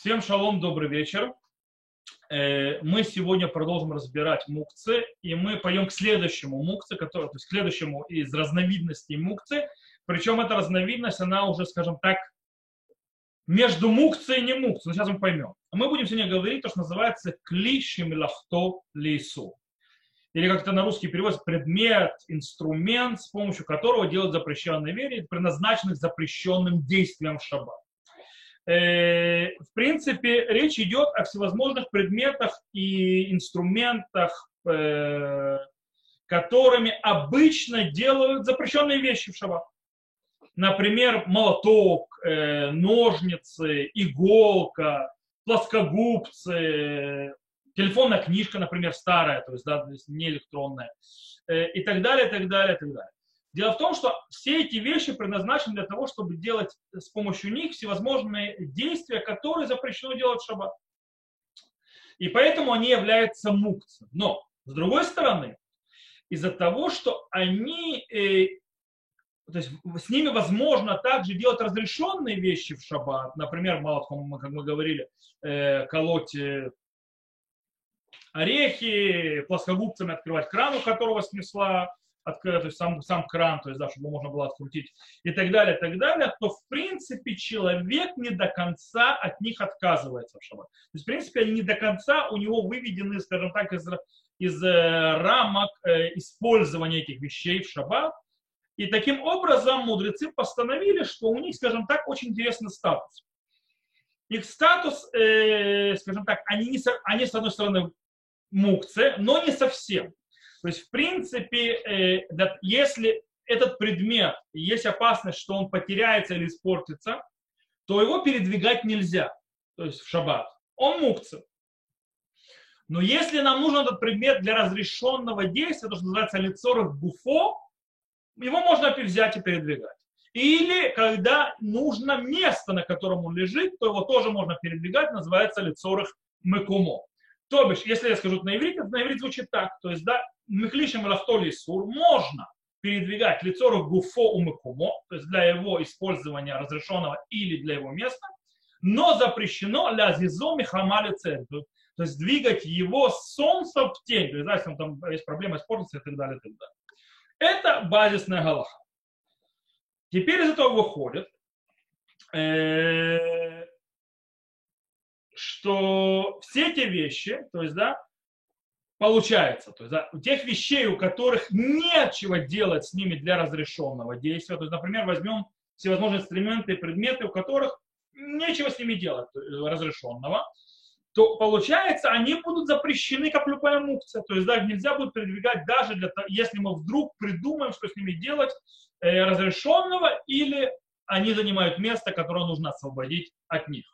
Всем шалом, добрый вечер. Э, мы сегодня продолжим разбирать мукцы, и мы пойдем к следующему мукце, который, то есть к следующему из разновидностей мукцы. Причем эта разновидность, она уже, скажем так, между мукцией и не мукцией. Сейчас мы поймем. Мы будем сегодня говорить то, что называется клишим лахто лейсу. Или как это на русский переводится, предмет, инструмент, с помощью которого делают запрещенные вещи, предназначенных запрещенным действием шаббат. Э, в принципе, речь идет о всевозможных предметах и инструментах, э, которыми обычно делают запрещенные вещи в шаббат. Например, молоток, э, ножницы, иголка, плоскогубцы, телефонная книжка, например, старая, то есть, да, не электронная, и так далее, и так далее, и так далее. Дело в том, что все эти вещи предназначены для того, чтобы делать с помощью них всевозможные действия, которые запрещено делать в шаббат. И поэтому они являются мукцем. Но, с другой стороны, из-за того, что они, э, то есть с ними возможно также делать разрешенные вещи в шаббат, например, молотком, как мы говорили, э, колоть э, орехи, плоскогубцами открывать кран, у которого снесла открыть, то есть сам, сам кран, то есть, да, чтобы можно было открутить и так далее, и так далее, то в принципе человек не до конца от них отказывается в шаббат. То есть, в принципе, они не до конца у него выведены, скажем так, из, из э, рамок э, использования этих вещей в шаббат. И таким образом мудрецы постановили, что у них, скажем так, очень интересный статус. Их статус, э, скажем так, они, не, они с одной стороны мукцы, но не совсем. То есть, в принципе, э, если этот предмет, есть опасность, что он потеряется или испортится, то его передвигать нельзя, то есть в шаббат. Он мукция. Но если нам нужен этот предмет для разрешенного действия, то, что называется лицорых буфо, его можно взять и передвигать. Или когда нужно место, на котором он лежит, то его тоже можно передвигать, называется лицорых мекумо. То бишь, если я скажу на иврите, на иврите звучит так. То есть, да, мехлишем лахтоли сур можно передвигать лицо гуфо умыкумо, то есть для его использования разрешенного или для его места, но запрещено ля зизоми хамали церковь, то есть двигать его с солнца в тень, то есть, если там есть проблема испортится и так далее, и так далее. Это базисная галаха. Теперь из этого выходит, э, что все эти вещи, то есть, да, получается, то есть, да, тех вещей, у которых нечего делать с ними для разрешенного действия, то есть, например, возьмем всевозможные инструменты и предметы, у которых нечего с ними делать разрешенного, то получается, они будут запрещены как любая мукция. То есть да, нельзя будет передвигать даже для того, если мы вдруг придумаем, что с ними делать э, разрешенного, или они занимают место, которое нужно освободить от них.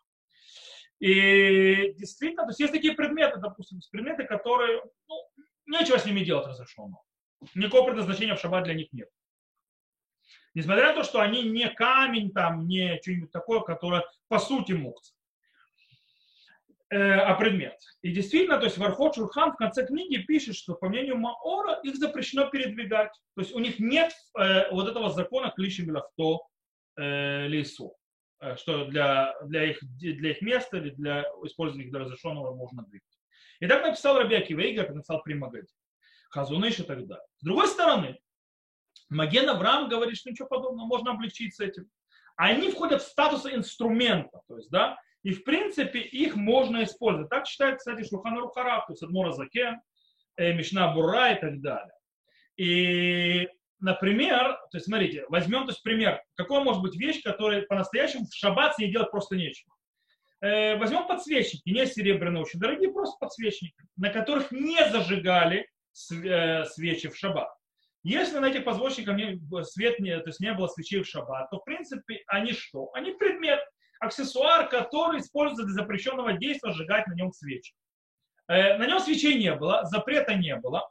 И действительно, то есть есть такие предметы, допустим, предметы, которые, ну, нечего с ними делать разрешенного. Никакого предназначения в шаббат для них нет. Несмотря на то, что они не камень, там, не что-нибудь такое, которое по сути мукция э, а предмет. И действительно, то есть Вархот Шурхан в конце книги пишет, что по мнению Маора их запрещено передвигать. То есть у них нет э, вот этого закона клиши милахто э, лейсу. Э, что для, для, их, для их места или для использования их для разрешенного можно двигать. И так написал Раби Акивейга, как написал при Магаде. Хазуныш и так далее. С другой стороны, Маген Авраам говорит, что ничего подобного, можно облегчить с этим. Они входят в статус инструмента, то есть, да, и в принципе их можно использовать. Так считает, кстати, Шухан Рухараб, то есть Адмора Заке, э, Мишна Бура и так далее. И например, то есть смотрите, возьмем то есть, пример, какой может быть вещь, которая по-настоящему в шаббат с ней делать просто нечего. Э, возьмем подсвечники, не серебряные, очень дорогие, просто подсвечники, на которых не зажигали э, свечи в шаббат. Если на этих подсвечниках свет не, то есть не было свечей в шаббат, то в принципе они что? Они предмет, аксессуар, который используется для запрещенного действия сжигать на нем свечи. Э, на нем свечей не было, запрета не было.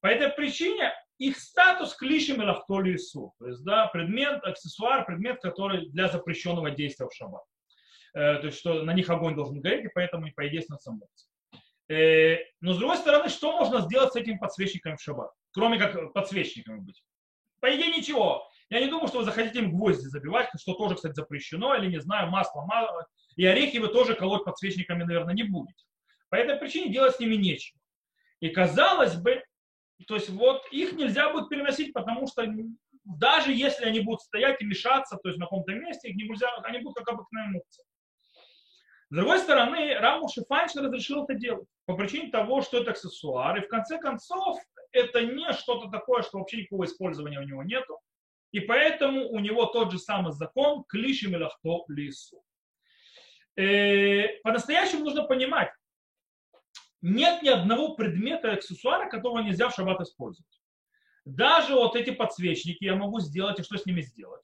По этой причине их статус клишем и лахтоли То есть, да, предмет, аксессуар, предмет, который для запрещенного действия в шаббат. Э, то есть, что на них огонь должен гореть, и поэтому они, по идее, становятся э, но с другой стороны, что можно сделать с этими подсвечниками в шаббат? Кроме как подсвечниками быть. По идее, ничего. Я не думаю, что вы захотите им гвозди забивать, что тоже, кстати, запрещено, или, не знаю, масло мало. И орехи вы тоже колоть подсвечниками, наверное, не будете. По этой причине делать с ними нечего. И казалось бы, то есть вот их нельзя будет переносить, потому что даже если они будут стоять и мешаться, то есть на каком-то месте, их нельзя, они будут как обыкновенные мукцы. С другой стороны, Раму Шифанчин разрешил это делать по причине того, что это аксессуар. И в конце концов, это не что-то такое, что вообще никакого использования у него нету. И поэтому у него тот же самый закон клиши мелахто лису. Э, по-настоящему нужно понимать, нет ни одного предмета аксессуара, которого нельзя в шаббат использовать. Даже вот эти подсвечники я могу сделать, и что с ними сделать?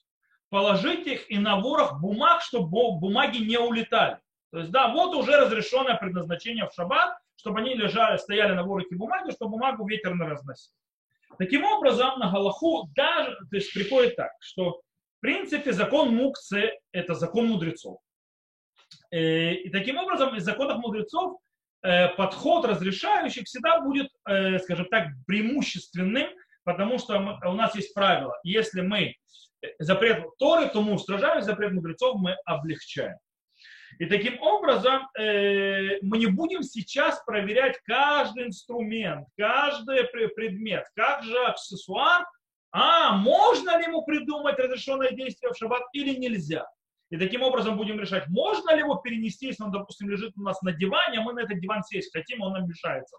Положить их и на ворох бумаг, чтобы бумаги не улетали. То есть, да, вот уже разрешенное предназначение в шаббат, чтобы они лежали, стояли на ворохе бумаги, чтобы бумагу ветер не разносил. Таким образом, на Галаху даже, то есть приходит так, что в принципе закон мукцы – это закон мудрецов. Э, и таким образом из законов мудрецов подход разрешающих всегда будет, э, скажем так, преимущественным, потому что у нас есть правило, если мы запрет Торы, то мы устражаем, запрет мудрецов мы облегчаем. И таким образом э, мы не будем сейчас проверять каждый инструмент, каждый предмет, каждый аксессуар, а можно ли ему придумать разрешенное действие в шаббат или нельзя. И таким образом будем решать, можно ли его перенести, если он, допустим, лежит у нас на диване, а мы на этот диван сесть хотим, он нам мешается.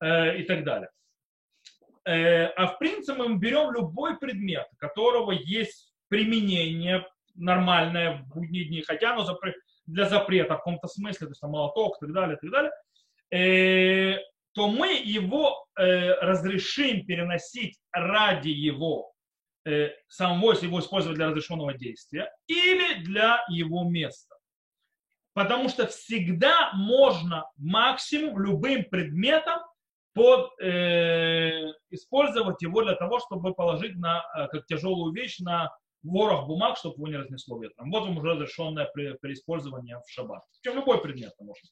Э, и так далее. Э, а в принципе мы берем любой предмет, которого есть применение нормальное в будние дни, хотя оно для запрета в каком-то смысле, то есть там молоток и так далее, и так далее, э, то мы его э, разрешим переносить ради его э, самого, если его использовать для разрешенного действия, или для его места. Потому что всегда можно максимум любым предметом под, э, использовать его для того, чтобы положить на, э, как тяжелую вещь на ворох бумаг, чтобы его не разнесло ветром. Вот вам уже разрешенное при, при использовании в шаббат. Причем любой предмет может.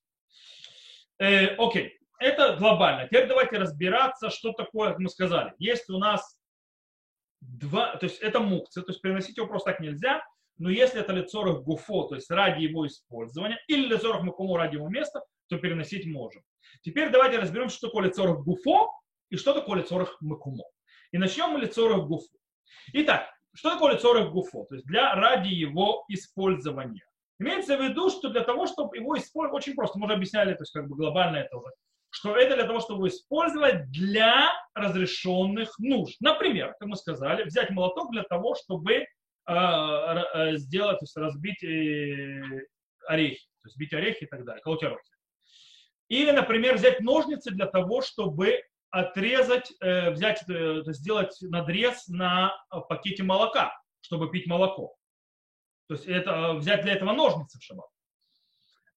Э, окей, это глобально. Теперь давайте разбираться, что такое, как мы сказали. Есть у нас два, то есть это мукцы, то есть переносить его просто так нельзя, но если это лицорах гуфо, то есть ради его использования, или лицорах макуму ради его места, то переносить можем. Теперь давайте разберем, что такое лицорах гуфо и что такое лицорах макумо. И начнем мы лицорах гуфо. Итак, что такое лицорах гуфо? То есть для, ради его использования. Имеется в виду, что для того, чтобы его использовать, очень просто, мы уже объясняли, то есть как бы глобально это уже, что это для того, чтобы использовать для разрешенных нужд. Например, как мы сказали, взять молоток для того, чтобы э, э, сделать, то есть разбить э, орехи, то есть бить орехи и так далее, колоть орехи. Или, например, взять ножницы для того, чтобы отрезать, э, взять, э, сделать надрез на пакете молока, чтобы пить молоко. То есть это, э, взять для этого ножницы в шаббат.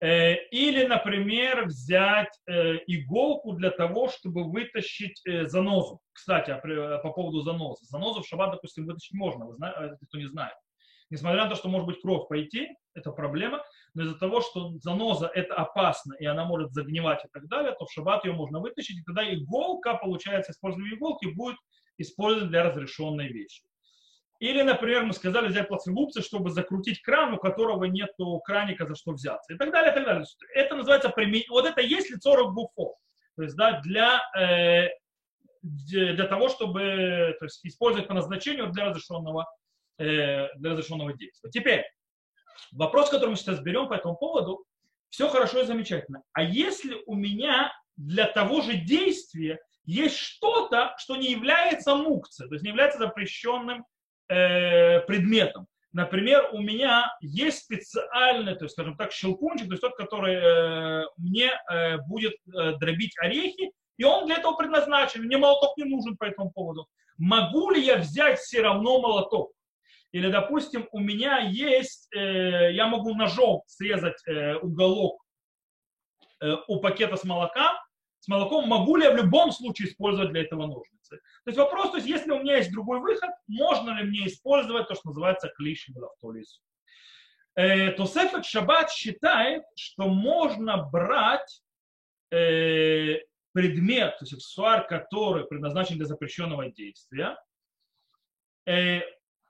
Или, например, взять иголку для того, чтобы вытащить занозу. Кстати, по поводу занозы. Занозу в шаббат, допустим, вытащить можно, вы знаете, кто не знает. Несмотря на то, что может быть кровь пойти, это проблема, но из-за того, что заноза это опасно, и она может загнивать и так далее, то в шаббат ее можно вытащить, и тогда иголка, получается, использование иголки будет использована для разрешенной вещи. Или, например, мы сказали взять плацелупцы, чтобы закрутить кран, у которого нет краника, за что взяться. И так далее, и так далее. Это называется применение. Вот это есть лицо буфо. То есть, да, для, э, для того, чтобы то есть, использовать по назначению для разрешенного, э, для разрешенного действия. Теперь, Вопрос, который мы сейчас берем по этому поводу, все хорошо и замечательно. А если у меня для того же действия есть что-то, что не является мукцией, то есть не является запрещенным э, предметом. Например, у меня есть специальный, то есть, скажем так, щелкунчик, то есть тот, который э, мне э, будет э, дробить орехи, и он для этого предназначен. Мне молоток не нужен по этому поводу. Могу ли я взять все равно молоток? Или, допустим, у меня есть, э, я могу ножом срезать э, уголок э, у пакета с молоком, с молоком, могу ли я в любом случае использовать для этого ножницы. То есть вопрос, то есть если у меня есть другой выход, можно ли мне использовать то, что называется клишем в. Э, то Сефет Шаббат считает, что можно брать э, предмет, то есть аксессуар, который предназначен для запрещенного действия, э,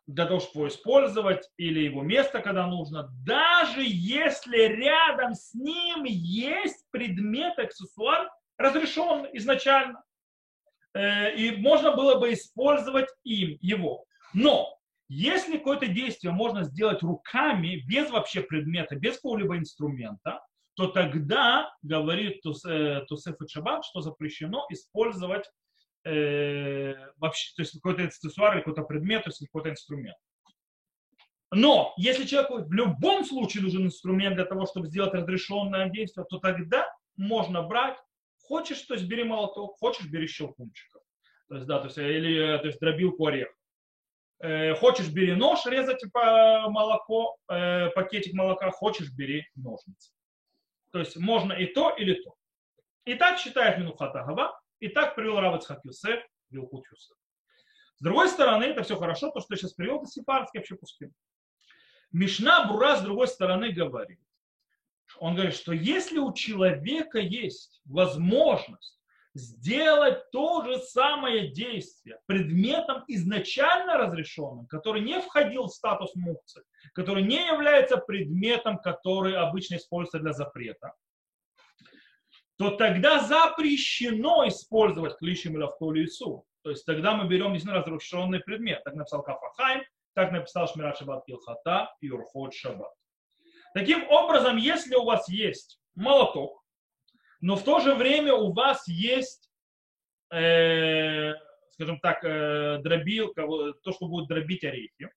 для того, чтобы его использовать, или его место, когда нужно, даже если рядом с ним есть предмет, аксессуар, разрешен изначально. Э, и можно было бы использовать им его. Но если какое-то действие можно сделать руками, без вообще предмета, без какого-либо инструмента, то тогда, говорит Тусеф и Шаббат, что запрещено использовать э, вообще, то есть какой-то аксессуар или какой-то предмет, то есть какой-то инструмент. Но если человеку в любом случае нужен инструмент для того, чтобы сделать разрешенное действие, то тогда можно брать, хочешь, то есть бери молоток, хочешь, бери щелкунчика. То есть, да, то есть, или то есть, дробилку орех. Э, хочешь, бери нож, резать по молоко, э, пакетик молока, хочешь, бери ножницы. То есть можно и то, или то. И так считает Минухата Гава, и так привел Равацхак Юсеф, Вилкут Юсеф. С другой стороны, это все хорошо, то, что я сейчас привел, это сепарский вообще пустым. Мишна Бура, с другой стороны, говорит, он говорит, что если у человека есть возможность сделать то же самое действие предметом изначально разрешенным, который не входил в статус мукцы, который не является предметом, который обычно используется для запрета, то тогда запрещено использовать клишем или автолицу. То есть тогда мы берем действительно разрешенный предмет. Так написал Кафахайм, так написал Шмират Шаббат Килхата и Урхот Шаббат. Таким образом, если у вас есть молоток, но в то же время у вас есть, э, скажем так, э, дробилка, то, что будет дробить орехи,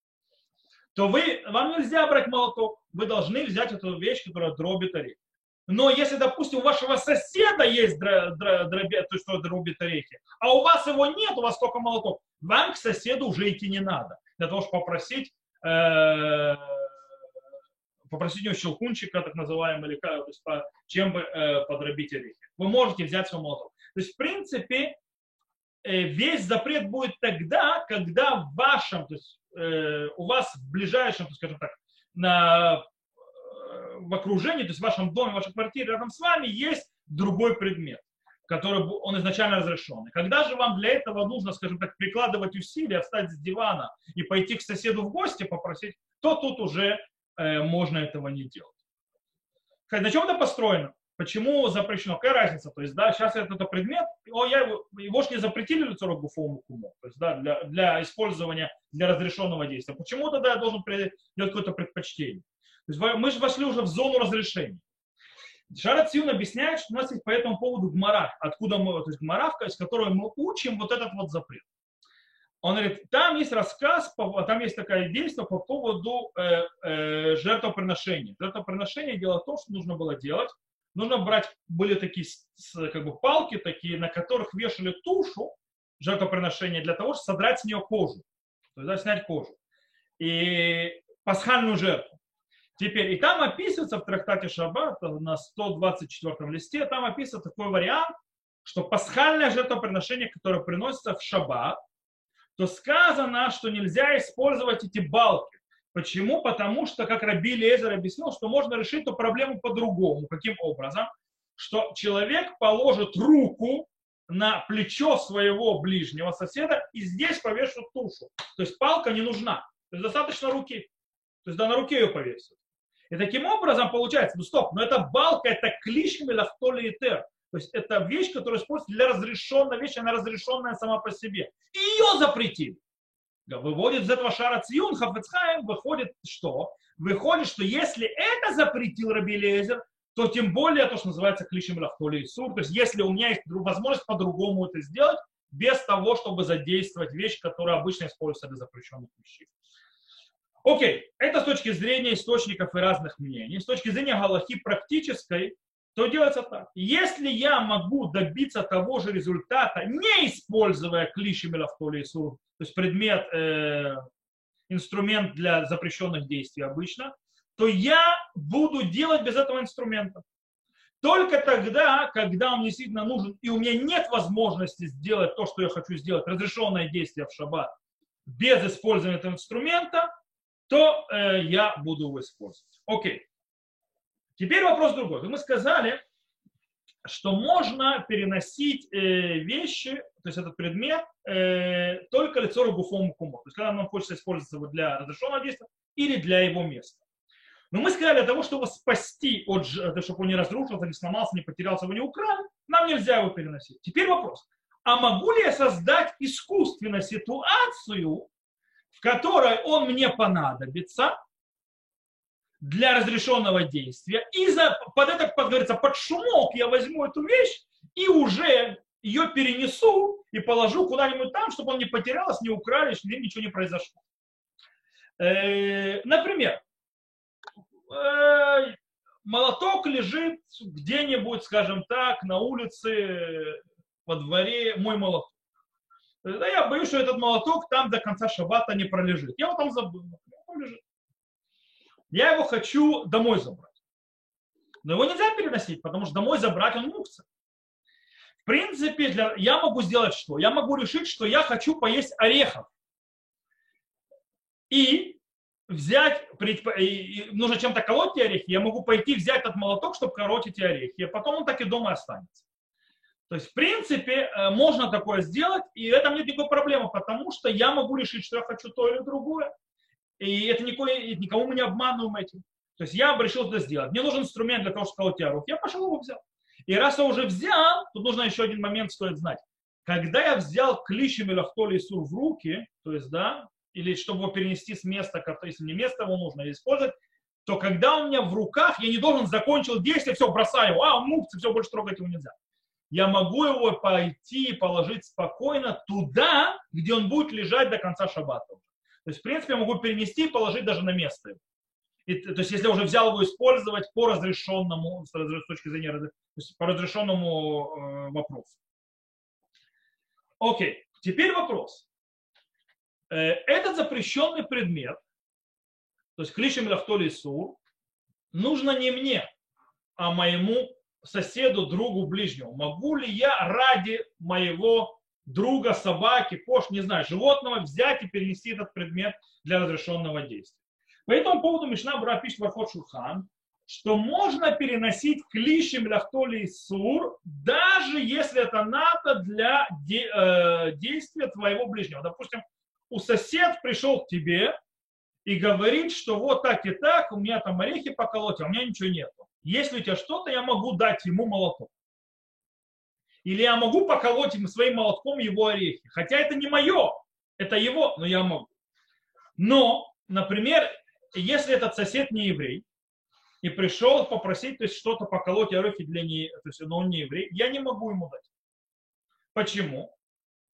то вы, вам нельзя брать молоток, вы должны взять эту вещь, которая дробит орехи. Но если, допустим, у вашего соседа есть дробя, то, что дробит орехи, а у вас его нет, у вас только молоток, вам к соседу уже идти не надо. Для того, чтобы попросить, э, попросить у него щелкунчика, так называемый, или то есть, по, чем бы э, подробить орехи. Вы можете взять свой молоток. То есть, в принципе, э, весь запрет будет тогда, когда в вашем, то есть, э, у вас в ближайшем, скажем так, на в окружении, то есть в вашем доме, в вашей квартире рядом с вами есть другой предмет, который он изначально разрешен. И когда же вам для этого нужно, скажем так, прикладывать усилия, встать с дивана и пойти к соседу в гости попросить, то тут уже э, можно этого не делать. На чем это построено? Почему запрещено? Какая разница? То есть, да, сейчас это, это предмет, о, я его, его же не запретили лицо гуфовому куму, то есть, да, для, для использования, для разрешенного действия. Почему тогда я должен делать какое-то предпочтение? То есть мы же вошли уже в зону разрешения. Шарат Сиун объясняет, что у нас есть по этому поводу гмара, откуда мы, то есть гмара, из которой мы учим вот этот вот запрет. Он говорит, там есть рассказ, там есть такое действие по поводу э, э, жертвоприношения. Жертвоприношение дело в том, что нужно было делать. Нужно брать, были такие как бы палки такие, на которых вешали тушу жертвоприношения для того, чтобы содрать с нее кожу. То есть да, снять кожу. И пасхальную жертву. Теперь, и там описывается в трактате Шаббат на 124 листе, там описывается такой вариант, что пасхальное жертвоприношение, которое приносится в Шаббат, то сказано, что нельзя использовать эти балки. Почему? Потому что, как Раби Лезер объяснил, что можно решить эту проблему по-другому. Каким образом? Что человек положит руку на плечо своего ближнего соседа и здесь повешает тушу. То есть палка не нужна. То есть достаточно руки. То есть да, на руке ее повесят. И таким образом получается, ну стоп, но эта балка, это клишми лахтоли и тер. То есть это вещь, которая используется для разрешенной вещи, она разрешенная сама по себе. И ее запретили. Выводит из этого шара циюн, хафецхайм, выходит что? Выходит, что если это запретил Раби Лезер, то тем более то, что называется клишем лахтоли и сур. То есть если у меня есть возможность по-другому это сделать, без того, чтобы задействовать вещь, которая обычно используется для запрещенных вещей. Окей, это с точки зрения источников и разных мнений. С точки зрения галахи практической, то делается так. Если я могу добиться того же результата, не используя клиши мелавтолису, то есть предмет, э, инструмент для запрещенных действий обычно, то я буду делать без этого инструмента. Только тогда, когда он мне действительно нужен, и у меня нет возможности сделать то, что я хочу сделать, разрешенное действие в шаббат, без использования этого инструмента, то э, я буду его использовать. Окей. Теперь вопрос другой. Мы сказали, что можно переносить э, вещи, то есть этот предмет, э, только лицо ругуфом кумо. То есть когда нам хочется использовать его для разрешенного действия или для его места. Но мы сказали, для того, чтобы спасти, от, чтобы он не разрушился, не сломался, не потерялся, его не украли, нам нельзя его переносить. Теперь вопрос. А могу ли я создать искусственно ситуацию, в которой он мне понадобится, для разрешенного действия. И за, под это, как говорится, под шумок я возьму эту вещь и уже ее перенесу и положу куда-нибудь там, чтобы он не потерялся, не украли, чтобы ничего не произошло. Э, например, э, молоток лежит где-нибудь, скажем так, на улице, во дворе, мой молоток. Да я боюсь, что этот молоток там до конца шаббата не пролежит. Я его там забыл. Он лежит. Я его хочу домой забрать. Но его нельзя переносить, потому что домой забрать он мукса. В принципе, для... я могу сделать что? Я могу решить, что я хочу поесть орехов. И взять, нужно чем-то колоть эти орехи, я могу пойти взять этот молоток, чтобы колоть эти орехи, и потом он так и дома останется. То есть, в принципе, э, можно такое сделать, и это нет никакой проблемы, потому что я могу решить, что я хочу то или другое. И это никакой, никому мы не обманываем этим. То есть я решил это сделать. Мне нужен инструмент для того, чтобы колоть рук. Я пошел его взял. И раз я уже взял, тут нужно еще один момент стоит знать. Когда я взял клишем или ахтоли в руки, то есть, да, или чтобы его перенести с места, если мне место его нужно использовать, то когда у меня в руках, я не должен закончил действие, все, бросаю его, а, мукцы, все, больше трогать его нельзя. Я могу его пойти и положить спокойно туда, где он будет лежать до конца шаббата. То есть, в принципе, я могу перенести и положить даже на место. И, то есть, если я уже взял его использовать по разрешенному, с точки зрения, то есть по разрешенному э, вопросу. Окей, теперь вопрос. Э, этот запрещенный предмет, то есть клишем лахтоли сур, нужно не мне, а моему соседу, другу, ближнему. Могу ли я ради моего друга, собаки, кош, не знаю, животного взять и перенести этот предмет для разрешенного действия. По этому поводу Мишна Бра пишет Вархот Шурхан, что можно переносить клишем ляхтоли и сур, даже если это надо для де, э, действия твоего ближнего. Допустим, у сосед пришел к тебе и говорит, что вот так и так, у меня там орехи поколоть, а у меня ничего нет. Если у тебя что-то, я могу дать ему молоток. Или я могу поколоть им своим молотком его орехи. Хотя это не мое, это его, но я могу. Но, например, если этот сосед не еврей, и пришел попросить то есть, что-то поколоть орехи для не, то есть, но он не еврей, я не могу ему дать. Почему?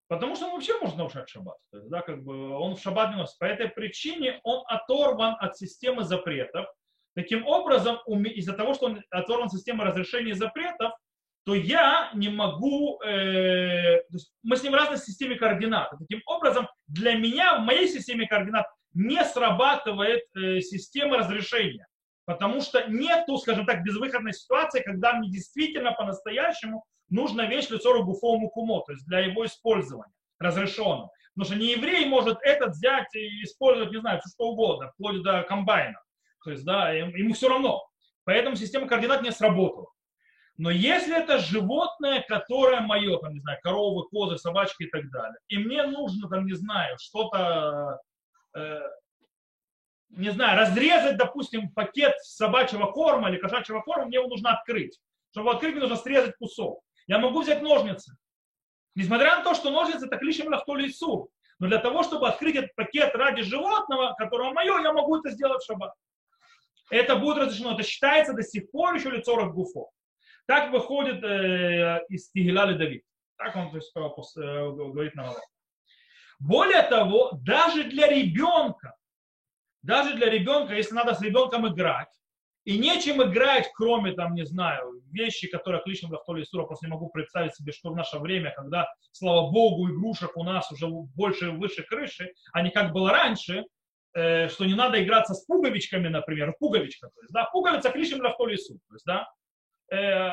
Потому что он вообще может нарушать шаббат. То есть, да, как бы он в шаббат не носит. По этой причине он оторван от системы запретов. Таким образом, из-за того, что он оторван от системы разрешений запретов, то я не могу, э, мы с ним в разной системе координат. Таким образом, для меня в моей системе координат не срабатывает э, система разрешения, потому что нету, скажем так, безвыходной ситуации, когда мне действительно по-настоящему нужна вещь лицо гуфовому кумо, то есть для его использования разрешенного. Потому что не еврей может этот взять и использовать, не знаю, что угодно, вплоть до комбайна. То есть, да, ему все равно. Поэтому система координат не сработала. Но если это животное, которое мое, там, не знаю, коровы, козы, собачки и так далее, и мне нужно, там, не знаю, что-то, э, не знаю, разрезать, допустим, пакет собачьего корма или кошачьего корма, мне его нужно открыть. Чтобы открыть, мне нужно срезать кусок. Я могу взять ножницы. Несмотря на то, что ножницы это клишем лахтоли сур. Но для того, чтобы открыть этот пакет ради животного, которого мое, я могу это сделать шаббат. Это будет разрешено. Это считается до сих пор еще лицо гуфов. Так выходит э, из Тигеляли Давид. Так он то есть, э, говорит на Малах. Более того, даже для ребенка, даже для ребенка, если надо с ребенком играть, и нечем играть, кроме, там, не знаю, вещи, которые лично в Толе Сура, просто не могу представить себе, что в наше время, когда, слава богу, игрушек у нас уже больше и выше крыши, а не как было раньше, э, что не надо играться с пуговичками, например, пуговичка, то есть, да, пуговица клишем в Толе Сура, то есть, да, Э,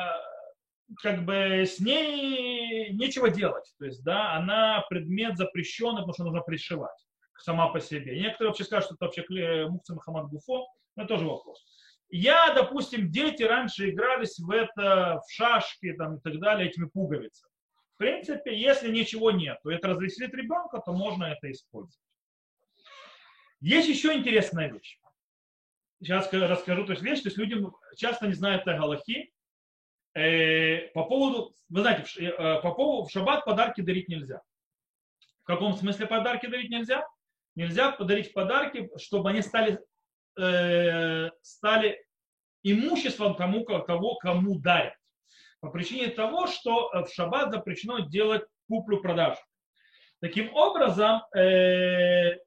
как бы с ней нечего делать. То есть, да, она предмет запрещенный, потому что нужно пришивать сама по себе. некоторые вообще скажут, что это вообще Мухса Мухаммад Гуфо, но это тоже вопрос. Я, допустим, дети раньше игрались в это, в шашки там, и так далее, этими пуговицами. В принципе, если ничего нет, то это развеселит ребенка, то можно это использовать. Есть еще интересная вещь. Сейчас расскажу, то есть вещь, то есть люди часто не знают о Галахи. Э, по поводу, вы знаете, э, по поводу в шаббат подарки дарить нельзя. В каком смысле подарки дарить нельзя? Нельзя подарить подарки, чтобы они стали, э, стали имуществом тому, того, кому дарят. По причине того, что в шаббат запрещено делать куплю-продажу. Таким образом, э,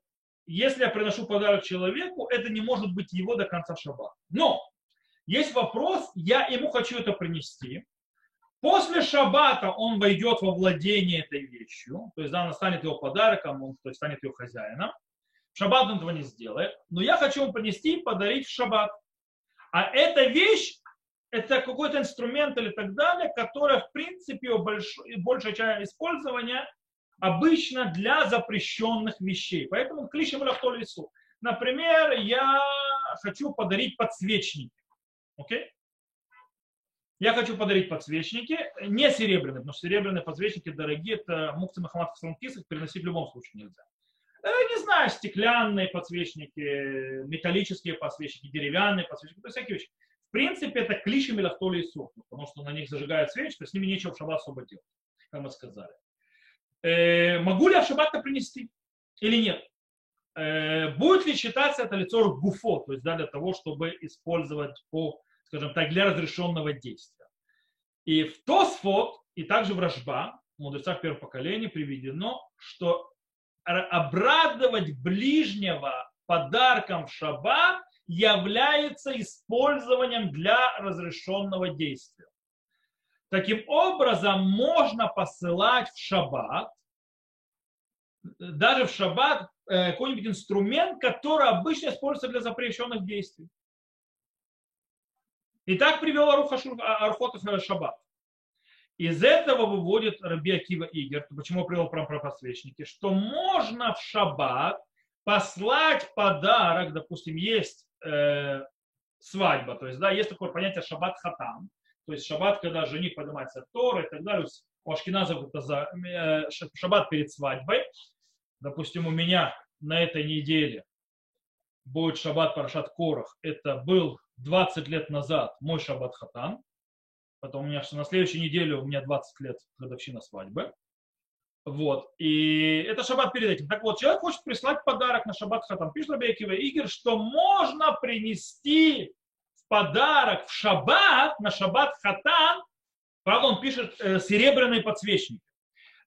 если я приношу подарок человеку, это не может быть его до конца шаббата. Но есть вопрос, я ему хочу это принести. После шаббата он войдет во владение этой вещью, то есть она станет его подарком, он то есть, станет его хозяином. В шаббат он этого не сделает, но я хочу ему принести и подарить в шаббат. А эта вещь, это какой-то инструмент или так далее, которая, в принципе, большой, большая часть использования обычно для запрещенных вещей. Поэтому клишем лахто лесу. Например, я хочу подарить подсвечники. Окей? Я хочу подарить подсвечники, не серебряные, потому что серебряные подсвечники дорогие, это мукцы Махамад Салмкисов переносить в любом случае нельзя. Э, не знаю, стеклянные подсвечники, металлические подсвечники, деревянные подсвечники, то всякие вещи. В принципе, это клишем или автоли и потому что на них зажигают свечи, то с ними нечего в шаббат особо делать, как мы сказали. Э, могу ли я в шаббат принести или нет? Э, будет ли считаться это лицо гуфо, то есть да, для того, чтобы использовать по, скажем так, для разрешенного действия. И в Тосфот, и также в Рожба, в мудрецах первого поколения приведено, что обрадовать ближнего подарком в шаббат является использованием для разрешенного действия. Таким образом, можно посылать в шаббат, даже в шаббат, э, какой-нибудь инструмент, который обычно используется для запрещенных действий. И так привел Аруха Архотов Шаббат. Из этого выводит Раби Акива Игер, почему привел про, про что можно в шаббат послать подарок, допустим, есть э, свадьба, то есть, да, есть такое понятие шаббат хатам, то есть шаббат, когда жених поднимается Тор и так далее. У ашкеназов это за э, шаббат перед свадьбой. Допустим, у меня на этой неделе будет шаббат Парашат Корах. Это был 20 лет назад мой шаббат Хатан. Потом у меня на следующей неделе у меня 20 лет годовщина свадьбы. Вот. И это шаббат перед этим. Так вот, человек хочет прислать подарок на шаббат хатан. Пишет Рабейкива Игорь, что можно принести подарок в шаббат, на шаббат хатан, правда, он пишет э, серебряные подсвечники.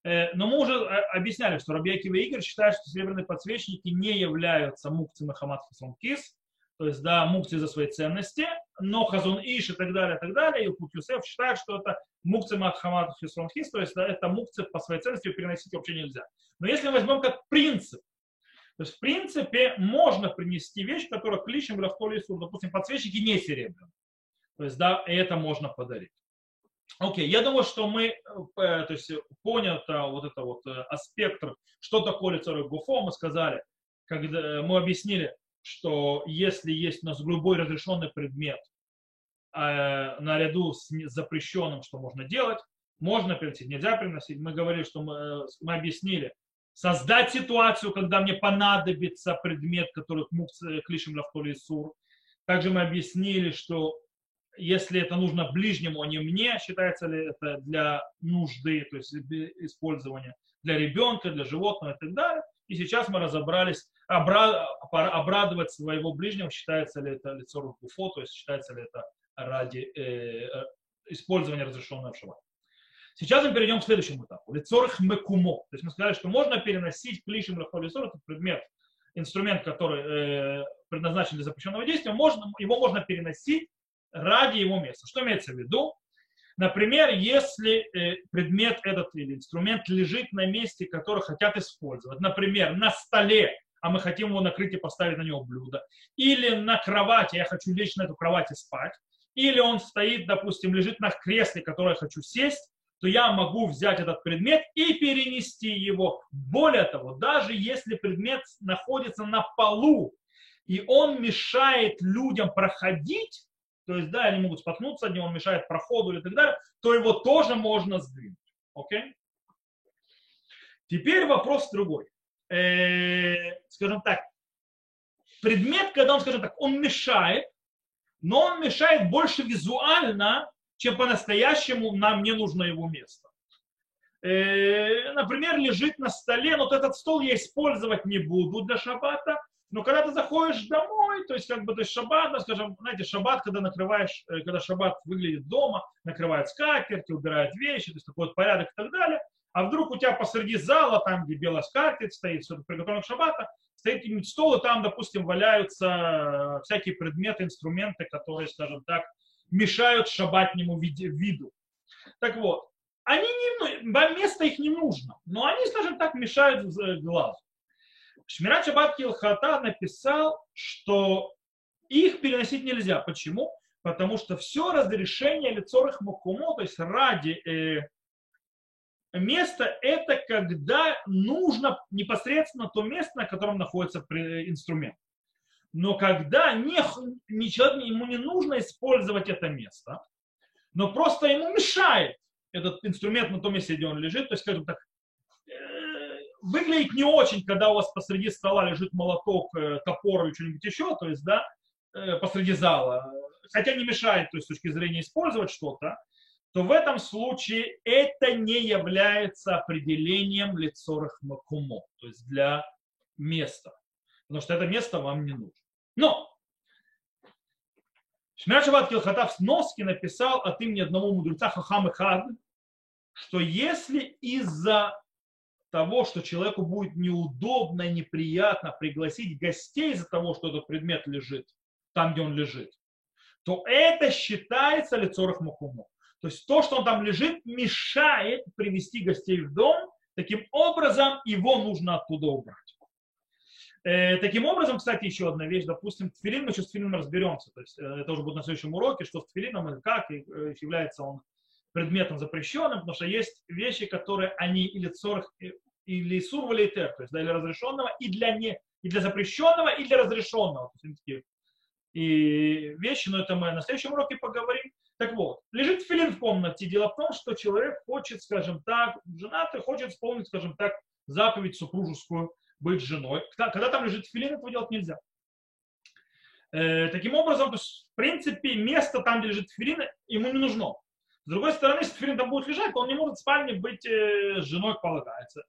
Э, но мы уже э, объясняли, что Рабиакива Игорь считает, что серебряные подсвечники не являются мукци Махамад Хасан Кис, то есть, да, мукци за свои ценности, но Хазун Иш и так далее, и так далее, и Пут Юсеф считают, что это мукци Махамад Хасан Кис, то есть, да, это мукци по своей ценности переносить вообще нельзя. Но если возьмем как принцип, то есть, в принципе, можно принести вещь, которая кличем в лесу, допустим, подсвечники не серебряные. То есть, да, это можно подарить. Окей, я думаю, что мы э, то есть, понято вот это вот э, аспект, что такое лицо гуфо, мы сказали, когда э, мы объяснили, что если есть у нас любой разрешенный предмет, э, наряду с запрещенным, что можно делать, можно приносить, нельзя приносить. Мы говорили, что мы, мы объяснили, создать ситуацию, когда мне понадобится предмет, который клишем лавтоли сур. Также мы объяснили, что если это нужно ближнему, а не мне, считается ли это для нужды, то есть использования для ребенка, для животного и так далее. И сейчас мы разобрались, обрадовать своего ближнего, считается ли это лицо руфо, то есть считается ли это ради э, э использования разрешенного в. Сейчас мы перейдем к следующему этапу. Лицорх мекумо. То есть мы сказали, что можно переносить клишем лихолисор, это предмет, инструмент, который э, предназначен для запрещенного действия, можно, его можно переносить ради его места. Что имеется в виду? Например, если э, предмет этот или инструмент лежит на месте, который хотят использовать, например, на столе, а мы хотим его накрыть и поставить на него блюдо, или на кровати, я хочу лечь на эту кровать и спать, или он стоит, допустим, лежит на кресле, которое я хочу сесть, то я могу взять этот предмет и перенести его. Более того, даже если предмет находится на полу, и он мешает людям проходить, то есть, да, они могут споткнуться от него, он мешает проходу и так далее, то его тоже можно сдвинуть. Окей? Теперь вопрос другой. Э, скажем так, предмет, когда он, скажем так, он мешает, но он мешает больше визуально, чем по-настоящему нам не нужно его место. Э, например, лежит на столе, вот этот стол я использовать не буду для шаббата, но когда ты заходишь домой, то есть как бы то есть шаббат, да, скажем, знаете, шаббат, когда накрываешь, э, когда шаббат выглядит дома, накрывает скатерти, убирает вещи, то есть такой вот порядок и так далее, а вдруг у тебя посреди зала, там, где белая скатерть стоит, все приготовлено к шаббата, стоит стол, и там, допустим, валяются э, всякие предметы, инструменты, которые, скажем так, мешают шабатнему виду. Так вот, они не, вам место их не нужно, но они, скажем так, мешают глазу. Шмират Шаббат Килхата написал, что их переносить нельзя. Почему? Потому что все разрешение лицорых мукумо, то есть ради э, места, это когда нужно непосредственно то место, на котором находится инструмент. Но когда не, не человек, ему не нужно использовать это место, но просто ему мешает этот инструмент на том месте, где он лежит, то есть, скажем так, э, выглядит не очень, когда у вас посреди стола лежит молоток, э, топор или что-нибудь еще, то есть, да, э, посреди зала, хотя не мешает, то есть, с точки зрения использовать что-то, то в этом случае это не является определением лицорых макумо, то есть для места. Потому что это место вам не нужно. Но Шмир Шаббат Килхатав в Носке написал от имени одного мудреца Хахам Хад, что если из-за того, что человеку будет неудобно неприятно пригласить гостей из-за того, что этот предмет лежит там, где он лежит, то это считается лицорах мухуму. То есть то, что он там лежит, мешает привести гостей в дом. Таким образом, его нужно оттуда убрать. Э, таким образом, кстати, еще одна вещь, допустим, тфилин, мы сейчас с тфилином разберемся, то есть э, это уже будет на следующем уроке, что с тфилином, как и э, является он предметом запрещенным, потому что есть вещи, которые они или цорх, или сур то есть для разрешенного, и для, не, и для запрещенного, и для разрешенного. То есть, такие и вещи, но это мы на следующем уроке поговорим. Так вот, лежит филин в комнате. Дело в том, что человек хочет, скажем так, женатый хочет исполнить, скажем так, заповедь супружескую, быть женой. Когда там лежит филин, этого делать нельзя. Э, таким образом, то есть, в принципе, место там, где лежит филин, ему не нужно. С другой стороны, если филин там будет лежать, то он не может в спальне быть э, женой, полагается.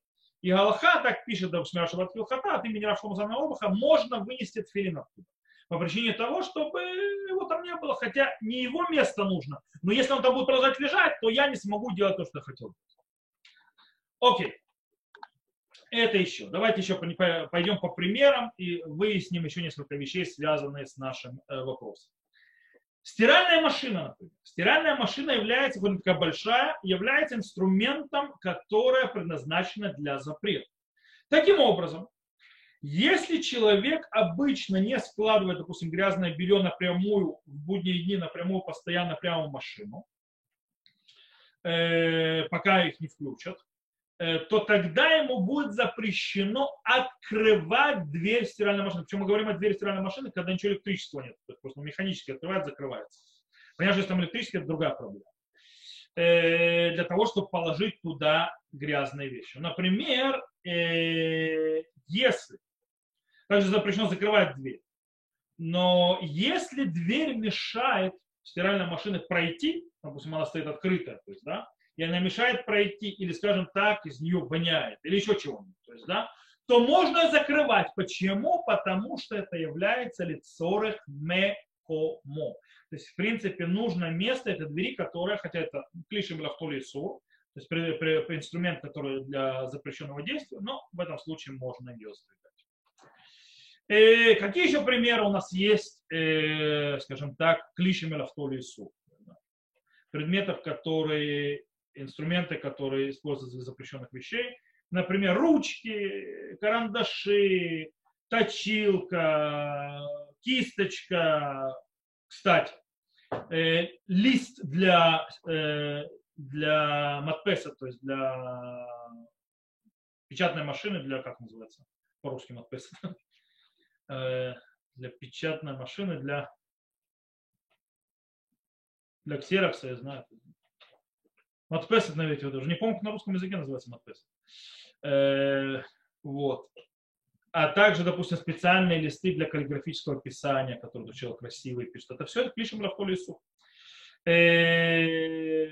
И Галаха так пишет, да, Шмирашабат Хата, от имени Рафшома Обаха, можно вынести тфилин оттуда по причине того, чтобы его там не было, хотя не его место нужно. Но если он там будет продолжать лежать, то я не смогу делать то, что хотел. Окей. Это еще. Давайте еще пойдем по примерам и выясним еще несколько вещей, связанные с нашим э, вопросом. Стиральная машина, например. Стиральная машина является, вот такая большая, является инструментом, которое предназначено для запрета. Таким образом, если человек обычно не складывает, допустим, грязное белье напрямую в будние дни, напрямую, постоянно прямо в машину, э, пока их не включат, то тогда ему будет запрещено открывать дверь стиральной машины. Причем мы говорим о двери стиральной машины, когда ничего электричества нет. То есть просто механически открывает, закрывается. Понятно, если там электрический, это другая проблема. Э, для того, чтобы положить туда грязные вещи. Например, если также запрещено закрывать дверь. Но если дверь мешает стиральной машине пройти, допустим, она стоит открытая, то есть, да, и она мешает пройти, или, скажем так, из нее воняет, или еще чего-нибудь, то есть, да, то можно закрывать. Почему? Потому что это является лицорых мекомо. То есть, в принципе, нужно место этой двери, которое, хотя это клишем лахтоли то есть при, при, при инструмент, который для запрещенного действия, но в этом случае можно ее сдвигать. Э, какие еще примеры у нас есть, э, скажем так, клишами лавтоли су? Предметов, которые, инструменты, которые используются для запрещенных вещей. Например, ручки, карандаши, точилка, кисточка. Кстати, э, лист для, э, для матпеса, то есть для печатной машины, для, как называется, по-русски матпеса, Э, для печатной машины, для, для ксерокса, я знаю. Матпес это, наверное, даже не помню, как на русском языке называется матпес. Э, вот. А также, допустим, специальные листы для каллиграфического писания, которые человек красивый пишет. Это все это клишем лахту лесу. Э,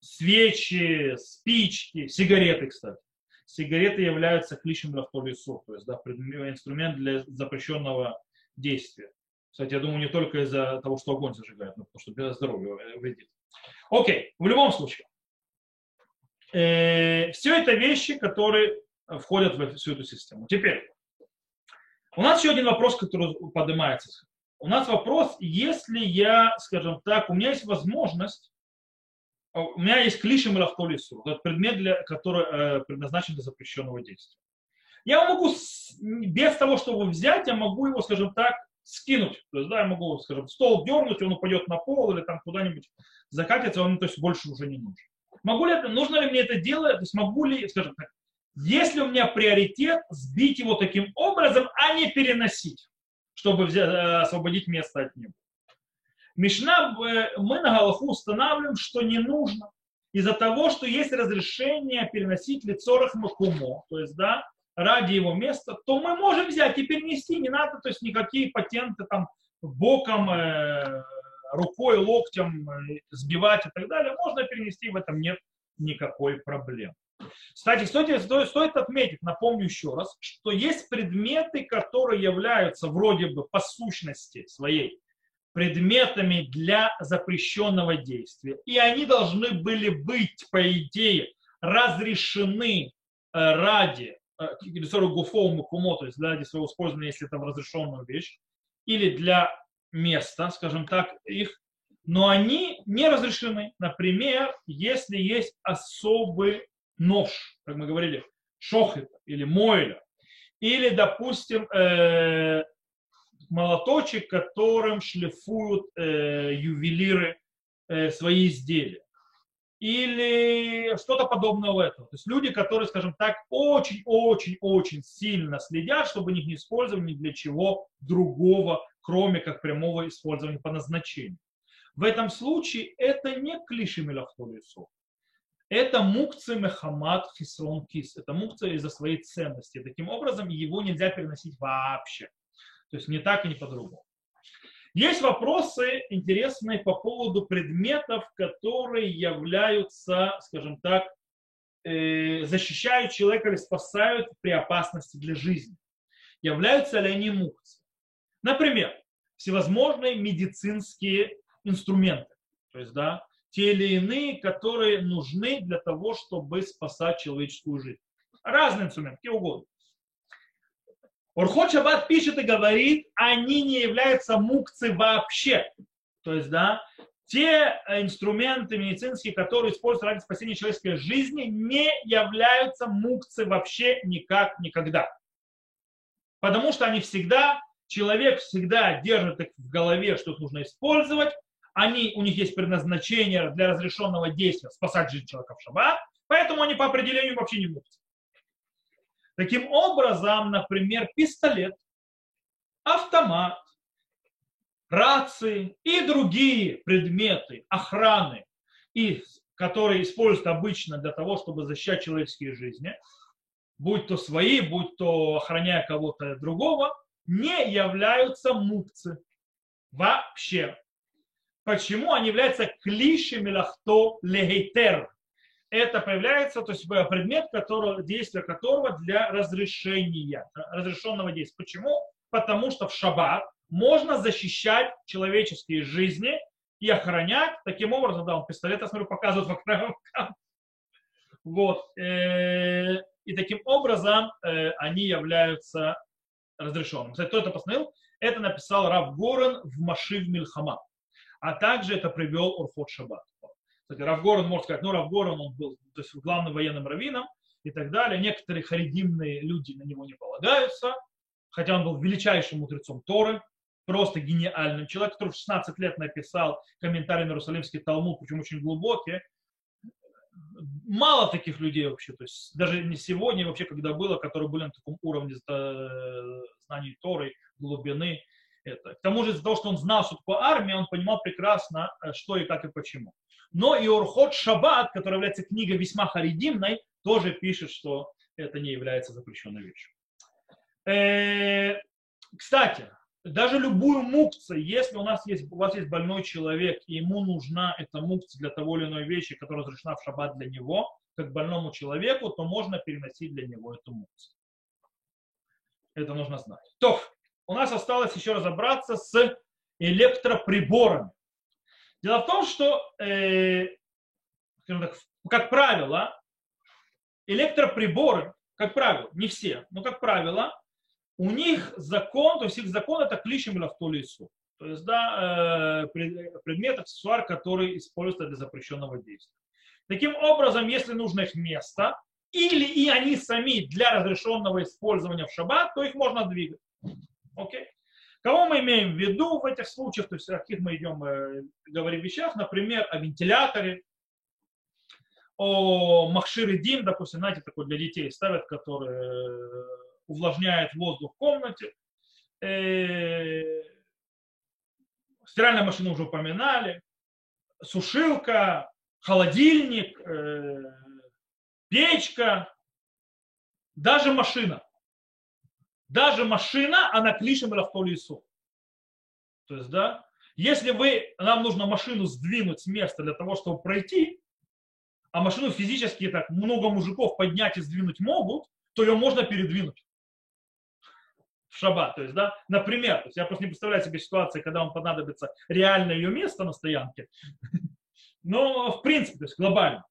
свечи, спички, сигареты, кстати. Сигареты являются клишем лахту лесу, то есть да, инструмент для запрещенного действия. Кстати, я думаю, не только из-за того, что огонь зажигает, но потому что для здоровья вредит. Окей, в любом случае. Э, все это вещи, которые входят в всю эту систему. Теперь, у нас еще один вопрос, который поднимается. У нас вопрос, если я, скажем так, у меня есть возможность, у меня есть клишем или автолису, это предмет, для, который э, предназначен для запрещенного действия. Я могу, без того, чтобы взять, я могу его, скажем так, скинуть. То есть, да, я могу, скажем, стол дернуть, он упадет на пол или там куда-нибудь закатится, он, то есть, больше уже не нужен. Могу ли это, нужно ли мне это делать, то есть могу ли, скажем так, если у меня приоритет, сбить его таким образом, а не переносить, чтобы взять, э, освободить место от него. Мишна, э, мы на Галаху устанавливаем, что не нужно. Из-за того, что есть разрешение переносить лицорах макумо, то есть, да, ради его места, то мы можем взять и перенести, не надо, то есть никакие патенты там боком, э, рукой, локтем э, сбивать и так далее, можно перенести, в этом нет никакой проблемы. Кстати, стоит, стоит отметить, напомню еще раз, что есть предметы, которые являются вроде бы по сущности своей предметами для запрещенного действия. И они должны были быть, по идее, разрешены э, ради Герисору Гуфовому кумо, то есть для своего использования, если это в разрешенную вещь, или для места, скажем так, их, но они не разрешены. Например, если есть особый нож, как мы говорили, шохет или мойля, или, допустим, э, молоточек, которым шлифуют э, ювелиры э, свои изделия или что-то подобное в этом. То есть люди, которые, скажем так, очень-очень-очень сильно следят, чтобы их не использовали ни для чего другого, кроме как прямого использования по назначению. В этом случае это не клиши мелахтолису. Это мукцы мехамат хисрон кис. Это мукцы из-за своей ценности. Таким образом, его нельзя переносить вообще. То есть не так и не по-другому. Есть вопросы интересные по поводу предметов, которые являются, скажем так, э, защищают человека или спасают при опасности для жизни. Являются ли они мукцы? Например, всевозможные медицинские инструменты, то есть, да, те или иные, которые нужны для того, чтобы спасать человеческую жизнь. Разные инструменты, какие угодно. Орхот Шаббат пишет и говорит, они не являются мукцы вообще. То есть, да, те инструменты медицинские, которые используются ради спасения человеческой жизни, не являются мукцы вообще никак, никогда. Потому что они всегда, человек всегда держит их в голове, что их нужно использовать, они, у них есть предназначение для разрешенного действия спасать жизнь человека в шаббат, поэтому они по определению вообще не мукцы. Таким образом, например, пистолет, автомат, рации и другие предметы охраны, и, которые используют обычно для того, чтобы защищать человеческие жизни, будь то свои, будь то охраняя кого-то другого, не являются мукцы вообще. Почему они являются клишами лахто легейтер, это появляется, то есть предмет, которого, действие которого для разрешения, разрешенного действия. Почему? Потому что в шаббат можно защищать человеческие жизни и охранять. Таким образом, да, он пистолет, я смотрю, показывает вокруг. Вот. Э, и таким образом э, они являются разрешенными. Кстати, кто это постановил? Это написал Рав Горен в Машив Мильхама. А также это привел Урфот Шаббат. Кстати, Равгоран, можно сказать, ну, Равгоран, он был то есть, главным военным раввином и так далее. Некоторые харидимные люди на него не полагаются, хотя он был величайшим мудрецом Торы, просто гениальным человек, который в 16 лет написал комментарий на Иерусалимский Талмуд, причем очень глубокий. Мало таких людей вообще, то есть даже не сегодня вообще, когда было, которые были на таком уровне знаний Торы, глубины, это. К тому же из-за того, что он знал, что такое армия, он понимал прекрасно, э, что и как и почему. Но и Урхот Шаббат, который является книгой весьма харидимной, тоже пишет, что это не является запрещенной вещью. Э, кстати, даже любую мукцию, если у, нас есть, у вас есть больной человек, и ему нужна эта мукция для того или иной вещи, которая разрешена в шаббат для него, как больному человеку, то можно переносить для него эту мукцию. Это нужно знать. То, у нас осталось еще разобраться с электроприборами. Дело в том, что, э, так, как правило, электроприборы, как правило, не все, но как правило, у них закон, то есть их закон это клишем или автолису. То есть, да, э, предмет, аксессуар, который используется для запрещенного действия. Таким образом, если нужно их место, или и они сами для разрешенного использования в шаббат, то их можно двигать. Окей? Кого мы имеем в виду в этих случаях, то есть о каких мы идем э, говорим вещах, например, о вентиляторе, о махшире дим, допустим, знаете, такой для детей ставят, который э, увлажняет воздух в комнате. Э, стиральная машина уже упоминали, сушилка, холодильник, э, печка, даже машина. Даже машина, она клишем лису. То есть, да, если вы, нам нужно машину сдвинуть с места для того, чтобы пройти, а машину физически так много мужиков поднять и сдвинуть могут, то ее можно передвинуть в шаббат. То есть, да, например, то есть я просто не представляю себе ситуации, когда вам понадобится реально ее место на стоянке, но в принципе, то есть глобально.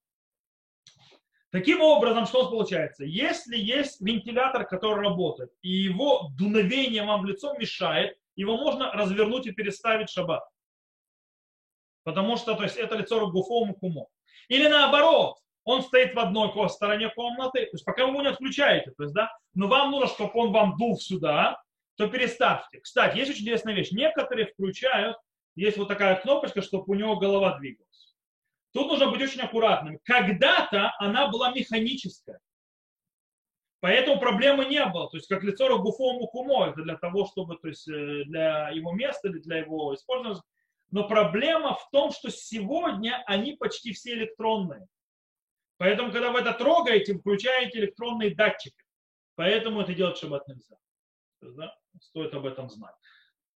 Таким образом, что получается? Если есть вентилятор, который работает, и его дуновение вам в лицо мешает, его можно развернуть и переставить в шаббат. Потому что то есть, это лицо Ругуфому кумо. Или наоборот, он стоит в одной стороне комнаты, то есть пока вы его не отключаете, то есть, да, но вам нужно, чтобы он вам дул сюда, то переставьте. Кстати, есть очень интересная вещь. Некоторые включают, есть вот такая кнопочка, чтобы у него голова двигалась. Тут нужно быть очень аккуратным. Когда-то она была механическая. Поэтому проблемы не было. То есть как лицо Рогуфому Кумо, это для того, чтобы, то есть э, для его места или для его использования. Но проблема в том, что сегодня они почти все электронные. Поэтому, когда вы это трогаете, включаете электронные датчики. Поэтому это делать шаббат нельзя. Да, стоит об этом знать.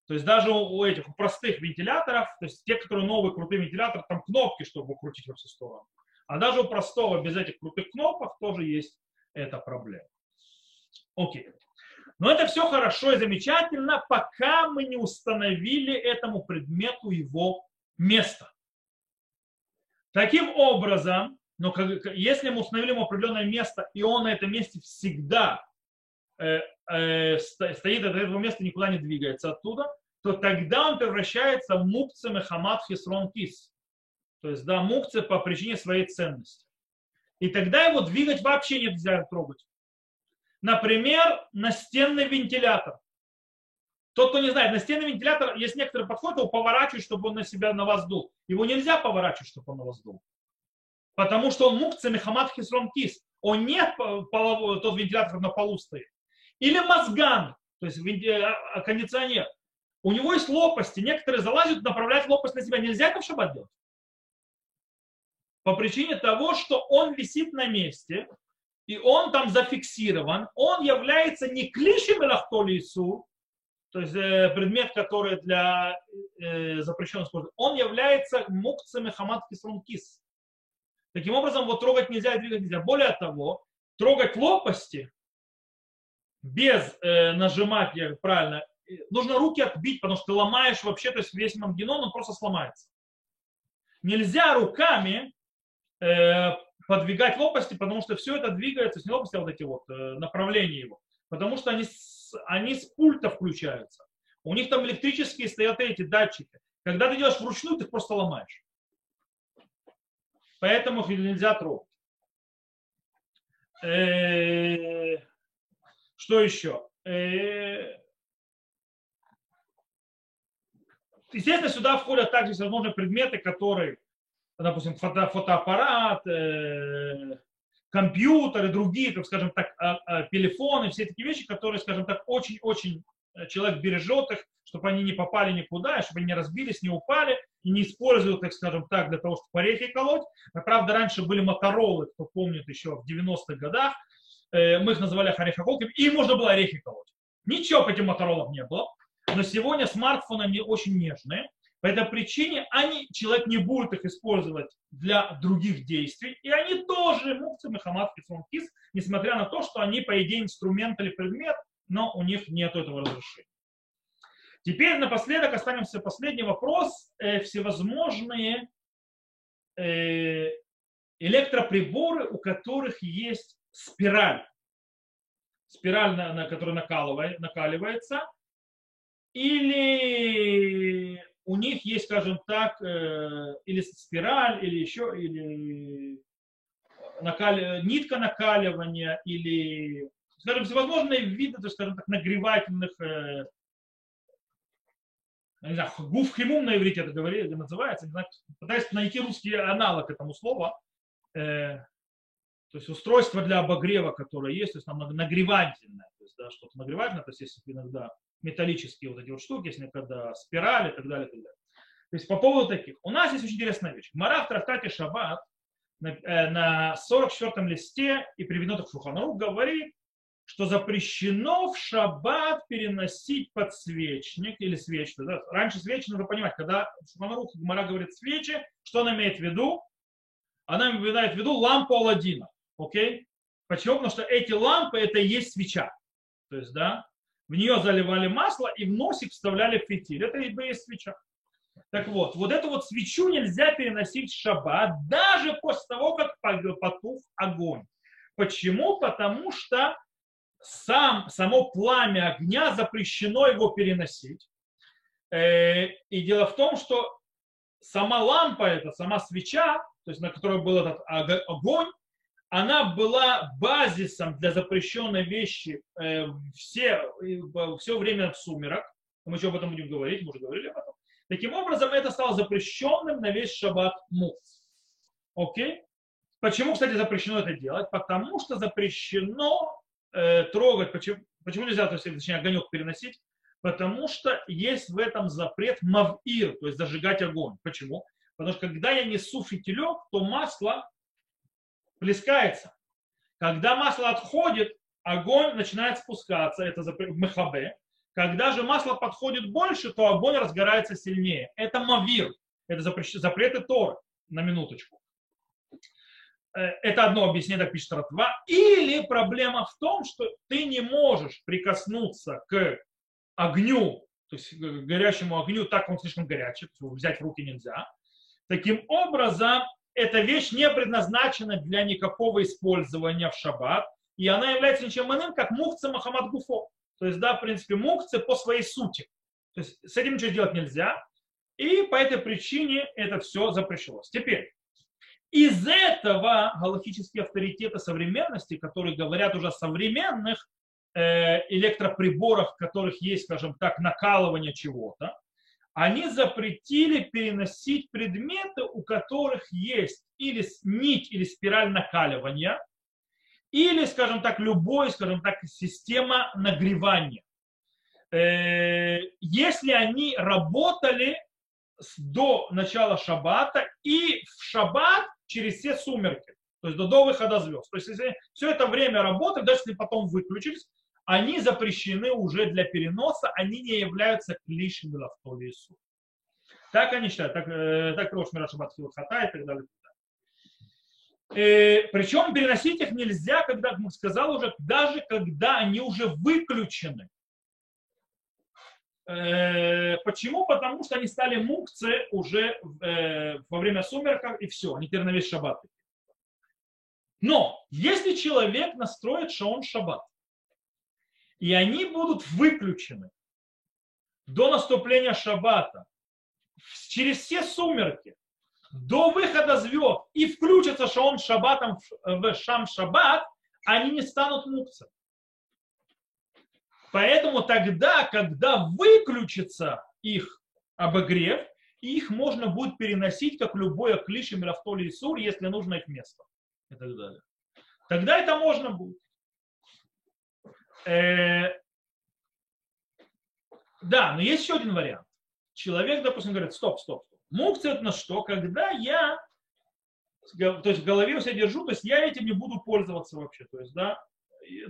То есть даже у этих у простых вентиляторов, то есть те, которые новые крутые вентиляторы, там кнопки, чтобы крутить во все стороны. А даже у простого без этих крутых кнопок тоже есть эта проблема. Окей. Но это все хорошо и замечательно, пока мы не установили этому предмету его место. Таким образом, но как, если мы установили определенное место, и он на этом месте всегда э, э, стоит от этого места, никуда не двигается оттуда, то тогда он превращается в мукце мехамат хисрон кис. То есть, да, мукце по причине своей ценности. И тогда его двигать вообще нельзя трогать. Например, настенный вентилятор. Тот, кто не знает, настенный вентилятор, есть некоторые подходы, его поворачивают, чтобы он на себя на вас дул. Его нельзя поворачивать, чтобы он на вас дул. Потому что он мукце мехамат хисрон кис. Он не тот вентилятор на полу стоит. Или мозган, то есть а, кондиционер. У него есть лопасти. Некоторые залазят, направлять лопасть на себя. Нельзя в шаббат делать. По причине того, что он висит на месте, и он там зафиксирован, он является не клишем лису, то есть э, предмет, который для э, запрещенного использования, он является мукцами хамат кис. Таким образом, вот трогать нельзя и двигать нельзя. Более того, трогать лопасти без э, нажимать, я правильно, нужно руки отбить, потому что ты ломаешь вообще, то есть весь мангенон, он просто сломается. Нельзя руками э, подвигать лопасти, потому что все это двигается, с лопасти, а вот эти вот э, направления его. Потому что они с, они с пульта включаются. У них там электрические стоят эти датчики. Когда ты делаешь вручную, ты их просто ломаешь. Поэтому нельзя трогать. Э, что еще? Э, естественно, сюда входят также всевозможные предметы, которые, допустим, фото, фотоаппарат, э, компьютер и другие, так скажем так, а, а, телефоны, все такие вещи, которые, скажем так, очень-очень человек бережет их, чтобы они не попали никуда, чтобы они не разбились, не упали, и не используют, так скажем так, для того, чтобы орехи колоть. Правда, раньше были моторолы, кто помнит еще в 90-х годах, э, мы их называли орехоколками, и можно было орехи колоть. Ничего по этим моторолам не было, но сегодня смартфоны они очень нежные, по этой причине они, человек не будет их использовать для других действий, и они тоже мукцы, мехамат, кис, несмотря на то, что они, по идее, инструмент или предмет, но у них нет этого разрешения. Теперь напоследок останемся последний вопрос. Э, всевозможные э, электроприборы, у которых есть спираль. Спираль, на, на которая накаливается. Или у них есть, скажем так, э, или спираль, или еще, или накали, нитка накаливания, или, скажем, всевозможные виды, то, скажем так, нагревательных не знаю, гуф химум на иврите это говорит, называется, не знаю, пытаюсь найти русский аналог этому слову, э, то есть устройство для обогрева, которое есть, то есть там нагревательное, то есть да, что-то нагревательное, то есть есть иногда металлические вот эти вот штуки, есть иногда спирали и так далее, и так далее. То есть по поводу таких. У нас есть очень интересная вещь. Мара в трактате Шаббат на, э, на 44-м листе и приведено так Шуханарух говорит, что запрещено в шаббат переносить подсвечник или свечи. Да? Раньше свечи нужно понимать, когда Шуханарух Гмара говорит свечи, что она имеет в виду? Она имеет в виду лампу Алладина. Окей? Почему? Потому что эти лампы это и есть свеча. То есть, да, в нее заливали масло и в носик вставляли фитиль. Это и есть свеча. Так вот, вот эту вот свечу нельзя переносить в шаббат, даже после того, как потух огонь. Почему? Потому что сам, само пламя огня запрещено его переносить. Э, и дело в том, что сама лампа, это сама свеча, то есть на которой был этот огонь, она была базисом для запрещенной вещи э, все, все время в сумерах. Мы еще об этом будем говорить, мы уже говорили об этом. Таким образом, это стало запрещенным на весь шаббат мук. Окей? Почему, кстати, запрещено это делать? Потому что запрещено э, трогать. Почему, почему нельзя, то есть, точнее, огонек переносить? Потому что есть в этом запрет мавир, то есть зажигать огонь. Почему? Потому что когда я несу фитилек, то масло плескается. Когда масло отходит, огонь начинает спускаться, это запрет мехабе. Когда же масло подходит больше, то огонь разгорается сильнее. Это мавир, это запреты Торы, на минуточку. Э, это одно объяснение, так пишет Ратва. Или проблема в том, что ты не можешь прикоснуться к огню, то есть к горящему огню, так он слишком горячий, взять в руки нельзя. Таким образом, эта вещь не предназначена для никакого использования в шаббат, и она является ничем иным, как мукца Махамад Гуфо. То есть, да, в принципе, мукцы по своей сути. То есть с этим ничего сделать нельзя, и по этой причине это все запрещалось. Теперь, из этого галактические авторитеты современности, которые говорят уже о современных э, электроприборах, в которых есть, скажем так, накалывание чего-то, они запретили переносить предметы, у которых есть или нить, или спираль накаливания, или, скажем так, любой, скажем так, система нагревания. Э, если они работали до начала шаббата и в шаббат через все сумерки, то есть до, до выхода звезд. То есть если все это время работы, даже если потом выключились, они запрещены уже для переноса, они не являются клишем лавтолису. Так они считают, так, э, так Рош Мирашабат Хата и так далее. Э, причем переносить их нельзя, когда, как сказал уже, даже когда они уже выключены. Э, почему? Потому что они стали мукцы уже э, во время сумерка и все, они теперь на весь шаббат. Но если человек настроит шаон шаббат, и они будут выключены до наступления шаббата, через все сумерки, до выхода звезд, и включится шаон шаббатом в шам шаббат, они не станут мукцами. Поэтому тогда, когда выключится их обогрев, их можно будет переносить, как любое клише, мирафтоли и сур, если нужно их место. И так далее. Тогда это можно будет. Э, Да, но есть еще один вариант. Человек, допустим, говорит, стоп, стоп, стоп. Мукция это на что? Когда я то есть в голове себя держу, то есть я этим не буду пользоваться вообще. То есть, да,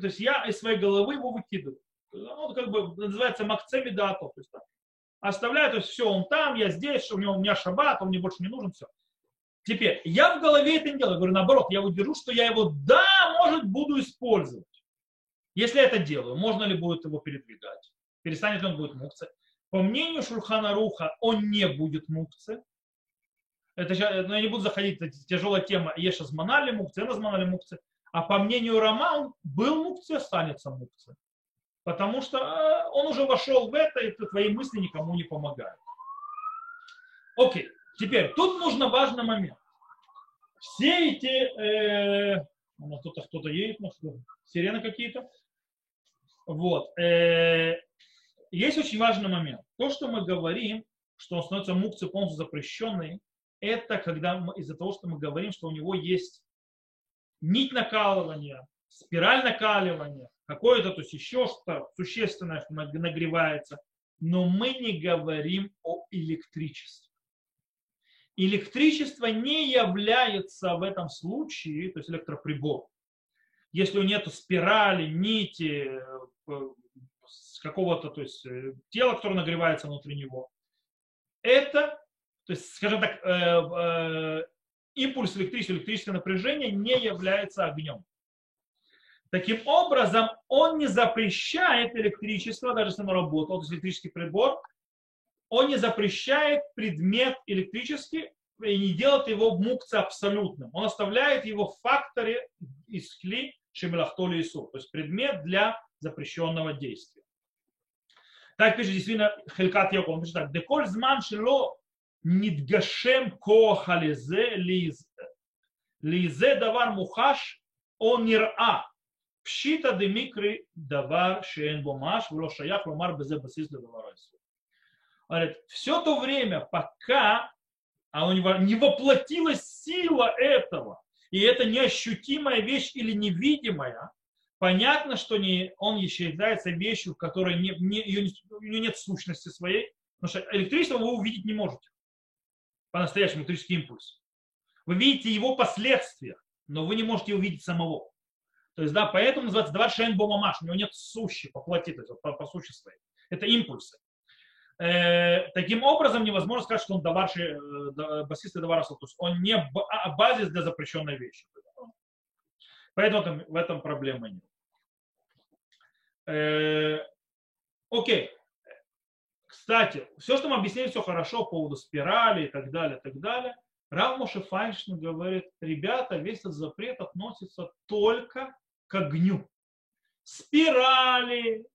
то есть я из своей головы его выкидываю. Он как бы называется макцеми дато. То есть, да, оставляю, то есть все, он там, я здесь, у, него, у меня шаббат, он мне больше не нужен, все. Теперь, я в голове это не делаю. Я говорю, наоборот, я удержу, что я его, да, может, буду использовать. Если я это делаю, можно ли будет его передвигать? Перестанет ли он будет мукце? По мнению Шурхана Руха, он не будет мукце. Это, ну, я не буду заходить, это тяжелая тема. Еша зманали мукце, назманали мукце. А по мнению Рама, он был мукце, останется мукце. Потому что э, он уже вошел в это, и твои мысли никому не помогают. Окей. Теперь, тут нужно важный момент. Все эти... Э, кто-то кто едет, может, сирены какие-то. Вот. Э, есть очень важный момент. То, что мы говорим, что он становится мукцией полностью запрещенный, это когда из-за того, что мы говорим, что у него есть нить накалывания, спираль накаливания, какое-то, то есть еще что-то существенное, что нагревается, но мы не говорим о электричестве. Электричество не является в этом случае, то есть электроприбор, если у нет спирали, нити, э, какого-то то есть, э, тела, которое нагревается внутри него, это то есть, скажем так, э, э, импульс электрического, электрическое напряжение не является огнем. Таким образом, он не запрещает электричество, даже если оно работало, то есть электрический прибор, он не запрещает предмет электрический и не делает его мукца абсолютным. Он оставляет его в факторе из кли шемелахтоли ису, то есть предмет для запрещенного действия. Так пишет действительно Хелькат Яков. Он пишет так. Деколь зман шело нидгашем коха лизе лизе давар мухаш он нира. Пшита демикри давар шеен бомаш вло шаях ломар безе басис Говорит, все то время, пока оно не воплотилась сила этого, и это неощутимая вещь или невидимая, понятно, что не, он еще является вещью, в которой не, не, ее, у нее нет сущности своей, потому что электричество вы увидеть не можете по-настоящему электрический импульс. Вы видите его последствия, но вы не можете увидеть самого. То есть, да, поэтому называется два шен бомамаш, у него нет сущи по плоти, то есть по, по сущи. Это импульсы. Э, таким образом, невозможно сказать, что он даварши, э, басист давар то есть он не а, базис для запрещенной вещи. Поэтому там, в этом проблемы нет. Э, окей. Кстати, все, что мы объяснили, все хорошо по поводу спирали и так далее, и так далее. Рав Моше Файнштейн говорит, ребята, весь этот запрет относится только к огню. Спирали,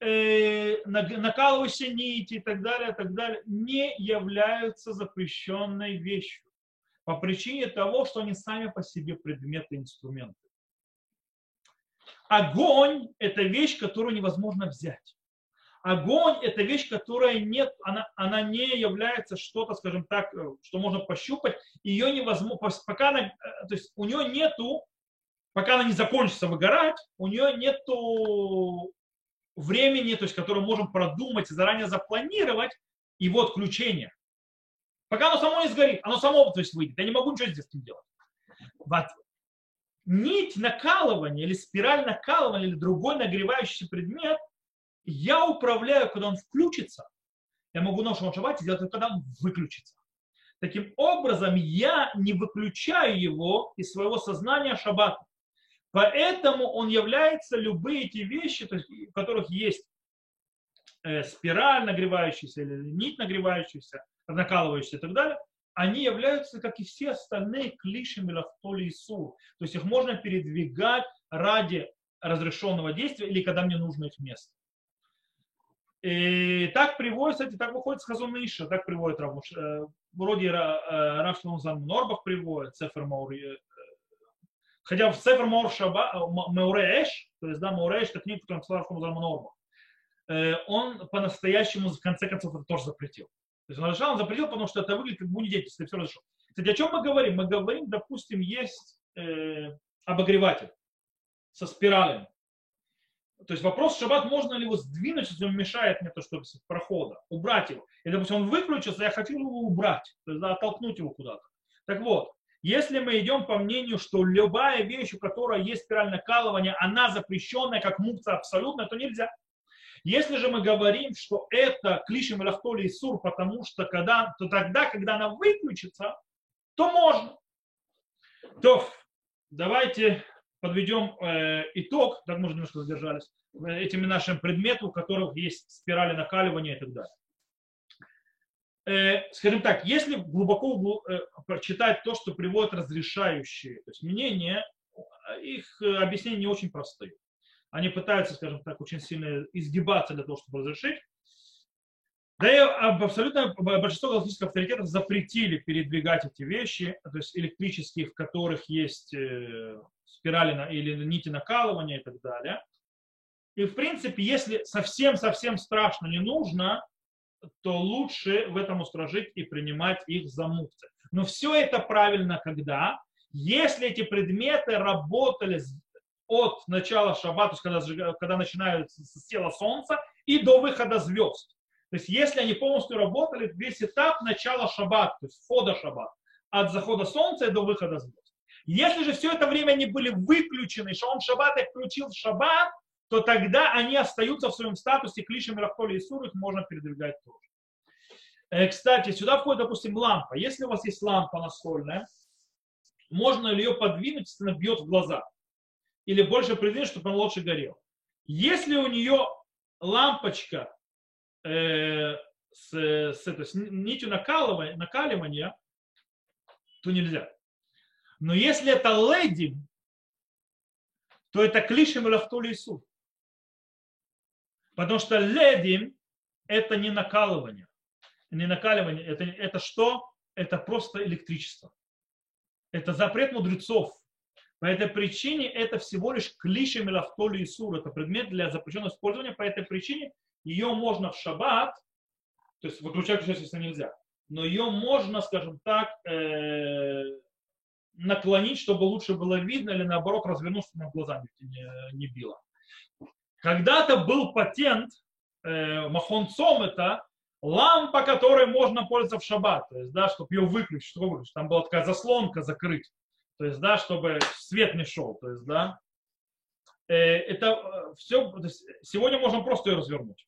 э, накалывающие нити и так далее, так далее, не являются запрещенной вещью по причине того, что они сами по себе предметы инструменты. Огонь – это вещь, которую невозможно взять. Огонь – это вещь, которая нет, она, она не является что-то, скажем так, э, что можно пощупать. Ее невозможно, пока она, э, то есть у нее нету, пока она не закончится выгорать, у нее нету времени, то есть, которое можем продумать и заранее запланировать его отключение. Пока оно само не сгорит, оно само то есть, выйдет. Я не могу ничего здесь с этим делать. Вот. Нить накалывания или спираль накалывания или другой нагревающийся предмет я управляю, когда он включится. Я могу на шаббате сделать это, когда он выключится. Таким образом, я не выключаю его из своего сознания шаббата. Поэтому он является любые эти вещи, то есть, в которых есть э, спираль нагревающаяся или нить нагревающаяся, накалывающаяся и так далее, они являются, как и все остальные, клишами лахтоли То есть их можно передвигать ради разрешенного действия или когда мне нужно их место. И так приводится, и так выходит с Хазон Иша, так приводит Равуш. Э, вроде э, Рав Шломзан Норбах приводит, Цефер Маури. Э, хотя в Цефер Маур Шаба, Мауреэш, то есть, да, Мауреэш, это книга, которую написал Рав Шломзан Норбах, он по-настоящему, в конце концов, это тоже запретил. То есть он разрешал, он запретил, потому что это выглядит как буднедеятельство, все разрешил. Кстати, о чем мы говорим? Мы говорим, допустим, есть э, обогреватель со спиралями. то есть вопрос шаббат, можно ли его сдвинуть, если он мешает мне то, что прохода, убрать его. И, допустим, он выключился, я хочу его убрать, то есть да, оттолкнуть его куда-то. Так вот, если мы идем по мнению, что любая вещь, у которой есть спиральное калывание, она запрещенная, как мукция абсолютно, то нельзя. Если же мы говорим, что это клишем лахтоли и сур, потому что когда, то тогда, когда она выключится, то можно. То давайте подведем э, итог, так мы уже немножко задержались, этими нашим предметам, у которых есть спирали накаливания и так далее. Э, скажем так, если глубоко э, прочитать то, что приводят разрешающие то есть мнения, их э, объяснения не очень простые. Они пытаются, скажем так, очень сильно изгибаться для того, чтобы разрешить. Да и абсолютно большинство галактических авторитетов запретили передвигать эти вещи, то есть электрические, в которых есть спирали или нити накалывания и так далее. И в принципе, если совсем-совсем страшно не нужно, то лучше в этом устражить и принимать их за мукцы. Но все это правильно когда? Если эти предметы работали от начала шаббата, когда, когда начинается с солнца, и до выхода звезд. То есть если они полностью работали, весь этап начала шаббата, то есть входа шаббата, от захода солнца и до выхода звезд. Если же все это время они были выключены, что он шаббат их включил в шаббат, то тогда они остаются в своем статусе клишем Рафтоли и Сур, их можно передвигать тоже. Э, кстати, сюда входит, допустим, лампа. Если у вас есть лампа настольная, можно ли ее подвинуть, если она бьет в глаза? Или больше придвинуть, чтобы она лучше горела? Если у нее лампочка э, с, с, это, с нитью накаливания, накаливания, то нельзя. Но если это леди, то это клишем или автоли суд. Потому что ледим это не накалывание. Не накаливание. Это, это что? Это просто электричество. Это запрет мудрецов. По этой причине это всего лишь клишем или автоли сур. Это предмет для запрещенного использования. По этой причине ее можно в шаббат, то есть выключать, если нельзя, но ее можно, скажем так, э, наклонить, чтобы лучше было видно, или наоборот развернуть, чтобы на глаза не, не било. Когда-то был патент э, Махонцом, это лампа, которой можно пользоваться в шаббат, то есть, да, чтобы ее выключить, чтобы выключить. Там была такая заслонка закрыть, то есть, да, чтобы свет не шел, то есть, да. Э, это э, все, сегодня можно просто ее развернуть.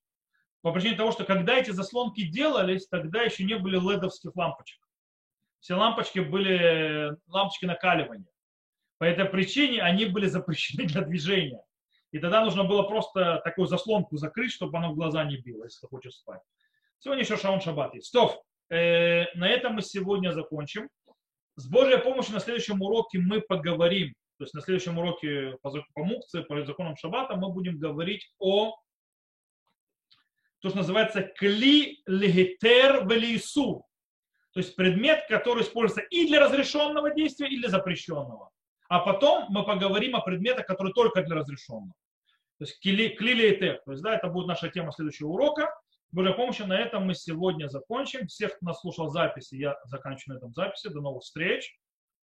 По причине того, что когда эти заслонки делались, тогда еще не были ледовских лампочек. Все лампочки были лампочки накаливания. По этой причине они были запрещены для движения. И тогда нужно было просто такую заслонку закрыть, чтобы оно в глаза не било, если ты хочешь спать. Сегодня еще шаун шаббат есть. Стоп. Э, на этом мы сегодня закончим. С Божьей помощью на следующем уроке мы поговорим. То есть на следующем уроке по, по мукции, по законам шаббата мы будем говорить о то, что называется кли легитер велису. То есть предмет, который используется и для разрешенного действия, и для запрещенного. А потом мы поговорим о предметах, которые только для разрешенного. То есть клили и тех. То есть, да, это будет наша тема следующего урока. Божьей помощью на этом мы сегодня закончим. Всех, кто нас слушал записи, я заканчиваю на этом записи. До новых встреч.